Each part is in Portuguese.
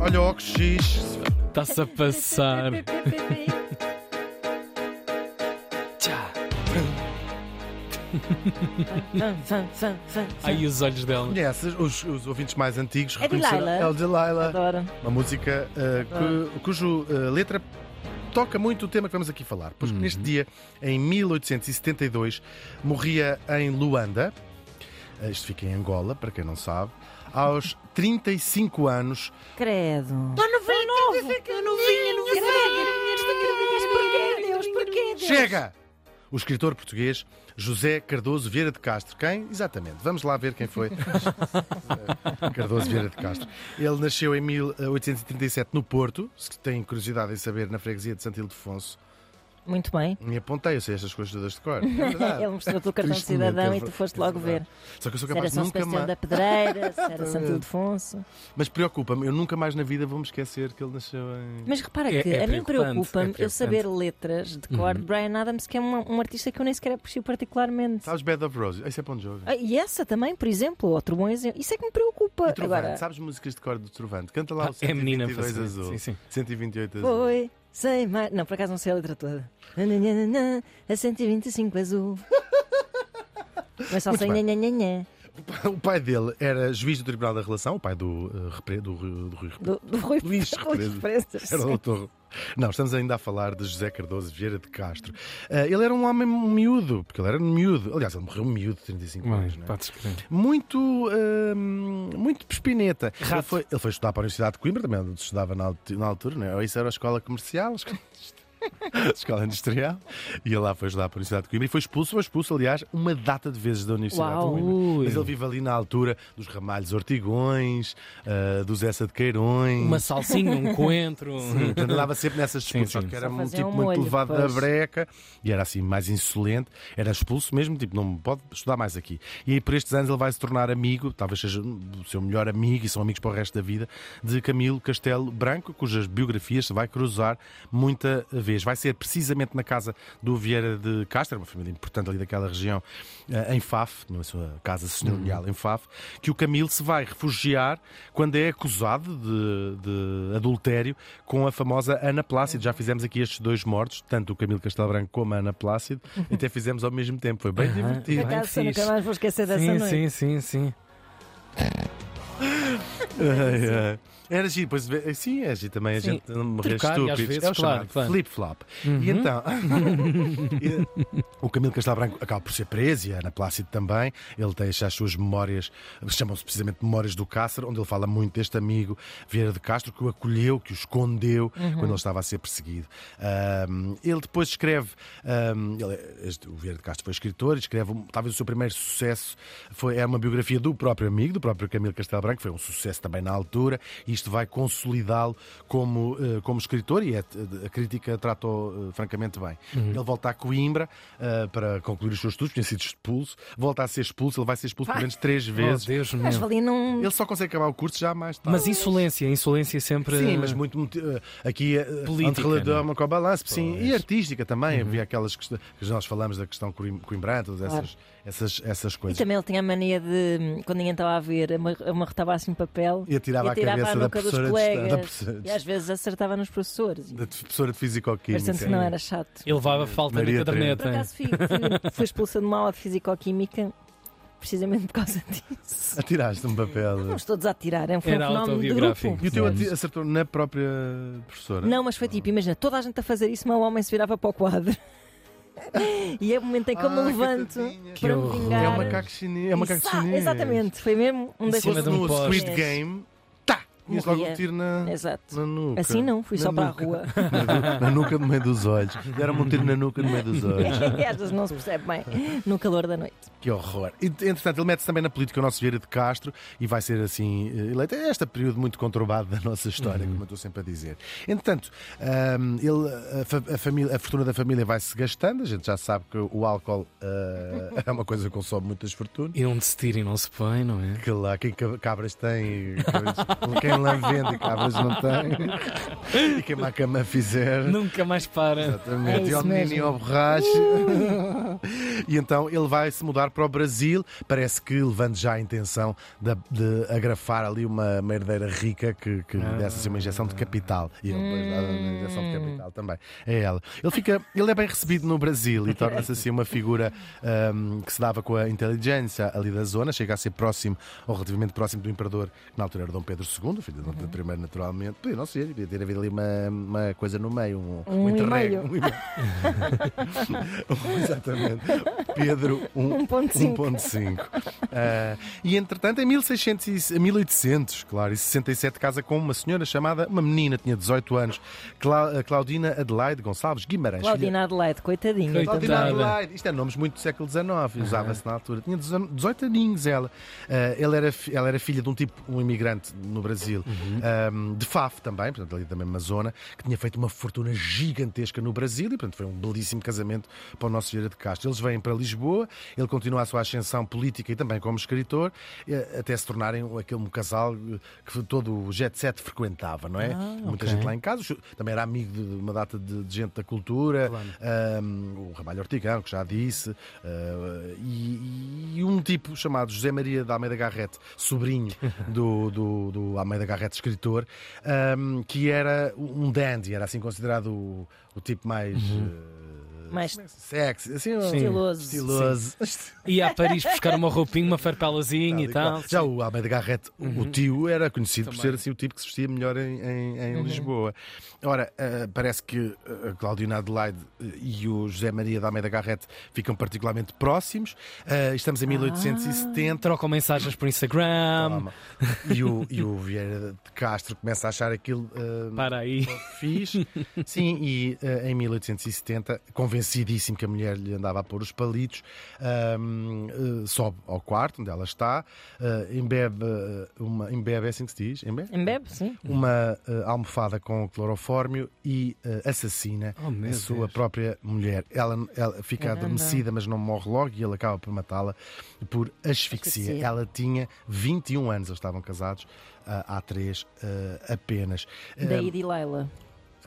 Olha o óculos X. Está-se a passar. Aí os olhos dela. Conheces os, os ouvintes mais antigos? É reconhecerão- Delilah. É o Delilah. Adoro. Uma música uh, cu- cujo uh, letra toca muito o tema que vamos aqui falar. Pois que neste dia, em 1872, morria em Luanda, isto fica em Angola, para quem não sabe, aos 35 anos. Credo. Estou novinho, estou novinho, Porquê, Deus? Porquê, Deus? Chega! O escritor português José Cardoso Vieira de Castro. Quem? Exatamente. Vamos lá ver quem foi. Cardoso Vieira de Castro. Ele nasceu em 1837 no Porto. Se tem curiosidade em saber, na freguesia de Santo Ildefonso. Muito bem. Me apontei, eu sei estas coisas todas de cor. É. Ele mostrou-te o cartão de cidadão é e tu foste é logo ver. Só que eu sou Se era capaz de São nunca mais. da Pedreira, se era Santo Ildefonso. Mas preocupa-me, eu nunca mais na vida vou me esquecer que ele nasceu em. Mas repara É- que é a mim preocupa-me é eu saber letras de cor de Brian Adams, que é um, um artista que eu nem sequer aprecio particularmente. Sabes Bed of Roses? Isso é bom jogo. Ah, e essa também, por exemplo, outro bom exemplo. Isso é que me preocupa. Trovante, Agora, sabes músicas de cor do Trovante? Canta lá Ah, o é a menina 122 azul. Sim, sim. 128 azul. foi, sem mais. Não, por acaso não sei a letra toda. A 125 azul. Mas só Muito sei bem. nhanhanhanhã. O pai dele era juiz do Tribunal da Relação, o pai do, uh, Repre- do, do Rui. Do, do Rui Luís. Freitas. Era o doutor. Não, estamos ainda a falar de José Cardoso Vieira de Castro. Uh, ele era um homem miúdo, porque ele era miúdo. Aliás, ele morreu miúdo, 35 Bem, anos. Não é? Muito, hum, muito pespineta. Ele foi, ele foi estudar para a Universidade de Coimbra, também onde estudava na, na altura, não é? Ou isso era a escola comercial, escola, industrial. E ele lá foi estudar para a Universidade de Coimbra e foi expulso, foi expulso, aliás, uma data de vezes da Universidade Uau. de Coimbra. Mas ele vive ali na altura dos Ramalhos Ortigões, uh, dos Essa de Queirões. Uma salsinha, um coentro. Sim, portanto, andava sempre nessas disputas, Sim, só sim. que era Só um tipo um muito molho levado depois. da breca e era assim mais insolente, era expulso mesmo, tipo, não pode estudar mais aqui. E aí por estes anos ele vai se tornar amigo, talvez seja o seu melhor amigo e são amigos para o resto da vida, de Camilo Castelo Branco, cujas biografias se vai cruzar muita vez. Vai ser precisamente na casa do Vieira de Castro, uma família importante ali daquela região, eh, em Faf, na sua casa senhorial em Faf, que o Camilo se vai refugiar quando é acusado de, de adultério com a famosa Ana Plácido. Já fizemos aqui estes dois mortos, tanto o Camilo Castelo Branco como a Ana Plácido, e até fizemos ao mesmo tempo. Foi bem. Por divertido. Acaso, nunca mais vou esquecer dessa Sim, noite. sim, sim, sim. Ai. Era giro, pois sim, é giro também a Sim, gente não morrer estúpido. é o claro, flip-flop. Uhum. E então, o Camilo Castelo Branco acaba por ser preso e a Ana Plácido também. Ele deixa as suas memórias, chamam-se precisamente Memórias do Cácer, onde ele fala muito deste amigo Vieira de Castro que o acolheu, que o escondeu quando ele estava a ser perseguido. Ahm, ele depois escreve, ahm, ele é- este- o Vieira de Castro foi escritor escreve um- talvez o seu primeiro sucesso foi, é uma biografia do próprio amigo, do próprio Camilo Castelo Branco, foi um sucesso também na altura, e isto vai consolidá-lo como, eh, como escritor e é- a crítica trata-o eh, francamente bem. Ele volta a Coimbra eh, para concluir os seus estudos, tinha sido expulso, volta a ser expulso, ele vai ser expulso pelo menos três Oh, vezes. Deus meu. Mas valia não. Ele só consegue acabar o curso já mais tarde. Mas insolência, insolência sempre. Sim, mas muito, muito, eh, aqui eh, Política, antirrelator não é? com o balanço, sim, e artística também. Havia aquelas questões que nós falamos da questão coim- coimbrante, todas essas, essas, essas E coisas. também ele tinha a mania de, quando ninguém estava a ver, ama- amarrotava assim papel E atirava e à atirava cabeça à da dos professora de colegas. da professora de E às vezes acertava nos professores. Da professora de Físico-Química. Parecendo que não era chato. Ele levava falta Maria na Por caderneta. acaso fui, fui, fui expulsa de uma aula de Fisicoquímica precisamente por causa disso. Atiraste um papel. Não estou a atirar, é um, um Era fenómeno de grupo. E o teu acertou na própria professora? Não, mas foi tipo, imagina, toda a gente a fazer isso, mas o homem se virava para o quadro. E é o momento em que eu me levanto para me vingar. É um macaco chinês. É um macaco E sa- chinês. Exatamente, foi mesmo um Em daqueles cima Se de um no poste. Squid Game! Tinhas logo um tiro na, Exato. na nuca. Assim não, fui Na só para a nuca. rua. Na nuca no meio dos olhos. Deram-me um tiro na nuca no meio dos olhos. Às vezes não se percebe bem no calor da noite. Que horror. Entretanto, ele mete-se também na política o nosso Vieira de Castro e vai ser assim eh, eleito. É este período muito conturbado da nossa história, como eu estou sempre a dizer. Entretanto, ahm, ele, a, a família, a fortuna da família vai se gastando. A gente já sabe que o álcool ah, é uma coisa que consome muitas fortunas. E onde se tira e não se põe, não é? Que lá, quem ca- cabras tem, cabras- quem tem lavenda e cabras não tem. E quem a cama fizer. Nunca mais para. Exatamente. É e ao menino mesmo. ao borracho. e então ele vai se mudar para o Brasil. Parece que levando já a intenção de, de agrafar ali uma, herdeira rica que, que lhe desse assim, uma injeção de capital. E ele depois dá uma injeção de capital também. É ela. Ele, fica, ele é bem recebido no Brasil e torna-se assim uma figura ahm, que se dava com a inteligência ali da zona. Chega a ser próximo, ou relativamente próximo do imperador, que na altura era Dom Pedro II, de Dom Pedro I, naturalmente. Podia não ser, podia ter havido ali uma, uma coisa no meio, um, Um interregno. e-mail. Um. Exatamente. Pedro um, 1.5. 1.5. Ah, e entretanto, em 1600, e- 1800, claro, e 67, casa com uma senhora chamada, uma menina, tinha 18 anos, Cla- Claudina Adelaide Gonçalves Guimarães. filha- Claudina Adelaide, coitadinha. Coitada. Claudina. Adelaide. Isto é nomes muito do século XIX, usava-se na altura. Tinha 18 aninhos ela. Ah, ela, era, ela era filha de um tipo, um imigrante no Brasil, ah, de Faf também, portanto, ali da mesma zona, que tinha feito uma fortuna gigantesca no Brasil e, portanto, foi um belíssimo casamento para o nosso Vieira de Castro. Eles vêm para Lisboa, ele continua a sua ascensão política e também como escritor, eh, até se tornarem aquele um casal eh, que todo o jet set frequentava, não é? Muita ok. gente lá em casa, também era amigo de uma data de, de gente da cultura, um, o Ramalho Ortigão, que já disse, uh, e, e um tipo chamado José Maria da Almeida Garrett, sobrinho do, do, do Almeida Garrett, escritor, um, que era um dandy, era assim considerado o, o tipo mais. uh, Mais sexy, assim, Sim. estiloso. estiloso. Ia a Paris buscar uma roupinha, uma farpelazinha e tal. Já o Almeida Garrett, o tio, era conhecido por Também. ser assim, o tipo que se vestia melhor em, em- em Lisboa. Ora, eh, parece que eh, a Claudina Adelaide eh, e o José Maria da Almeida Garrett ficam particularmente próximos. Eh, estamos em 1870. Trocam mensagens por Instagram. Toma. E o, e o Vieira de Castro começa a achar aquilo eh, Para aí. fixe. Sim, e eh, em 1870, convencidíssimo que a mulher lhe andava a pôr os palitos, ahm, eh, sobe ao quarto onde ela está, eh, embebe, eh, uma, embebe, é assim que se diz? Embebe? Embebe, sim. Uma eh, almofada com clorofórmio e assassina Oh, a sua Deus. própria mulher. Ela, ela fica Caramba. adormecida, mas não morre logo e ele acaba por matá-la por asfixia. Asfixia. Ela tinha 21 anos, eles estavam casados há três apenas. Daí de Laila.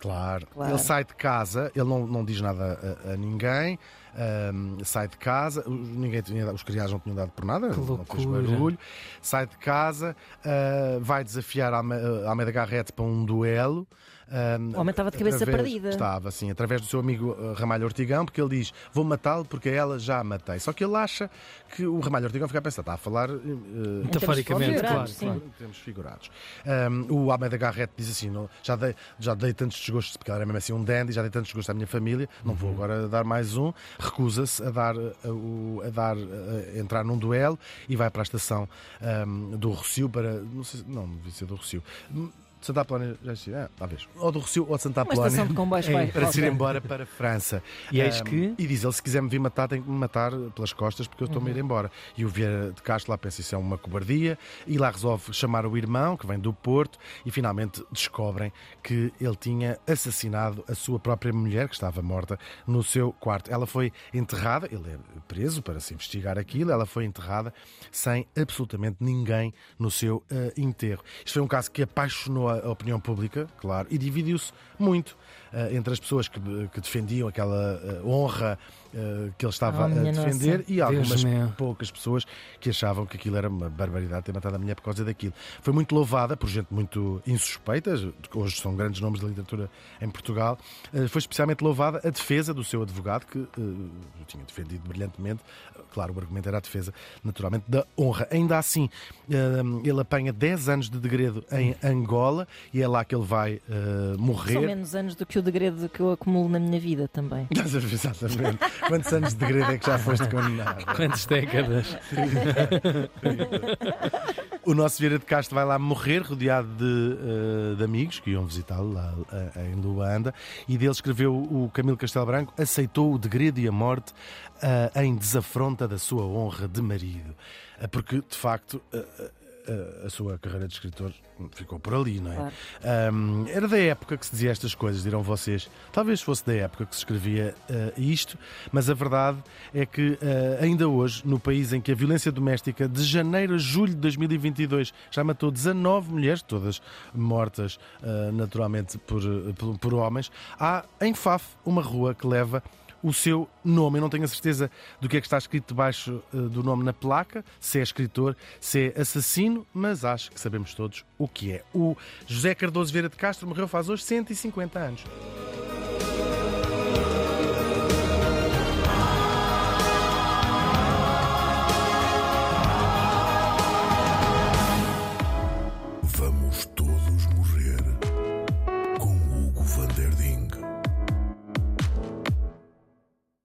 Claro. Claro. Ele sai de casa, ele não, não diz nada a, a ninguém, ahm, sai de casa, os- ninguém tinha, os criados não tinham dado por nada, Que não fez barulho, sai de casa, ah, vai desafiar a Almeida Garrett para um duelo. Ahm, O homem estava de cabeça através- perdida. Estava, sim, através do seu amigo ah, Ramalho Ortigão, porque ele diz: Vou matá-lo porque a ela já a matei. Só que ele acha que o Ramalho Ortigão fica a pensar, está a falar. eh, Metaforicamente, figurados, claro, claro. Temos figurados. Um, o Almeida Garrett diz assim: não, já, dei, já dei tantos desgostos, porque ele era mesmo assim um dandy, já dei tantos desgostos à minha família, não vou agora dar mais um. Recusa-se a dar, uh, o- a, dar a entrar num duelo e vai para a estação um, do Rocio para. Não, sei, se- não, devia ser do Rocio. Hum, Santa Apolónia, já é, talvez. Ou do Rocio ou de Santa Uma Apolónia. estação de comboios É, vai- Para se ir embora para a França. E eis Um, que- E diz ele: se quiser me vir matar, tem que me matar pelas costas porque eu estou-me a Uhum. ir embora. E o Vieira de Castro lá pensa: isso é uma cobardia. E lá resolve chamar o irmão, que vem do Porto, e finalmente descobrem que ele tinha assassinado a sua própria mulher, que estava morta, no seu quarto. Ela foi enterrada, ele é preso para se investigar aquilo, ela foi enterrada sem absolutamente ninguém no seu eh, enterro. Isto foi um caso que apaixonou a opinião pública, claro, e dividiu-se muito eh, entre as pessoas que, que defendiam aquela eh, honra eh, que ele estava Oh, a defender nossa. e algumas poucas pessoas que achavam que aquilo era uma barbaridade ter matado a mulher por causa daquilo. Foi muito louvada por gente muito insuspeita, hoje são grandes nomes da literatura em Portugal. Eh, Foi especialmente louvada a defesa do seu advogado, que eh, o tinha defendido brilhantemente. Claro, o argumento era a defesa, naturalmente, da honra. Ainda assim, ele apanha 10 anos de degredo em Angola e é lá que ele vai eh, São morrer. menos anos do que o degredo que eu acumulo na minha vida também. Exatamente. Quantos anos de degredo é que já foste condenado? Quantas décadas? O nosso Vieira de Castro vai lá morrer, rodeado de, eh, de amigos que iam visitá-lo lá eh, em Luanda, e dele escreveu o Camilo Castelo Branco, aceitou o degredo e a morte eh, em desafronta da sua honra de marido. Porque, de facto, a, sua carreira de escritor ficou por ali, não é? Claro. Um, era da época que se dizia estas coisas, dirão vocês. Talvez fosse da época que se escrevia uh, isto, mas a verdade é que uh, ainda hoje, no país em que a violência doméstica, de janeiro a julho de 2022, já matou 19 mulheres, todas mortas uh, naturalmente por, por, por homens, há em Faf uma rua que leva o seu nome. Eu não tenho a certeza do que é que está escrito debaixo uh, do nome na placa, se é escritor, se é assassino, mas acho que sabemos todos o que é. O José Cardoso Vieira de Castro morreu faz hoje 150 anos.